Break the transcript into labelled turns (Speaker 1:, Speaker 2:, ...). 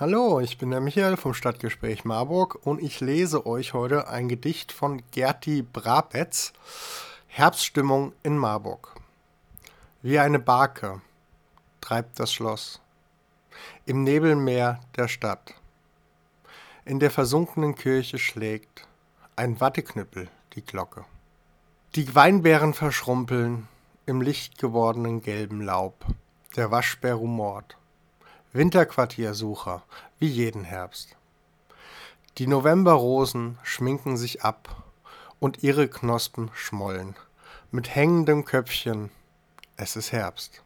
Speaker 1: Hallo, ich bin der Michael vom Stadtgespräch Marburg und ich lese euch heute ein Gedicht von Gerti Brabetz, Herbststimmung in Marburg. Wie eine Barke treibt das Schloss im Nebelmeer der Stadt. In der versunkenen Kirche schlägt ein Watteknüppel die Glocke. Die Weinbeeren verschrumpeln im lichtgewordenen gelben Laub. Der Waschbär rumort. Winterquartiersucher, wie jeden Herbst. Die Novemberrosen schminken sich ab und ihre Knospen schmollen. Mit hängendem Köpfchen, es ist Herbst.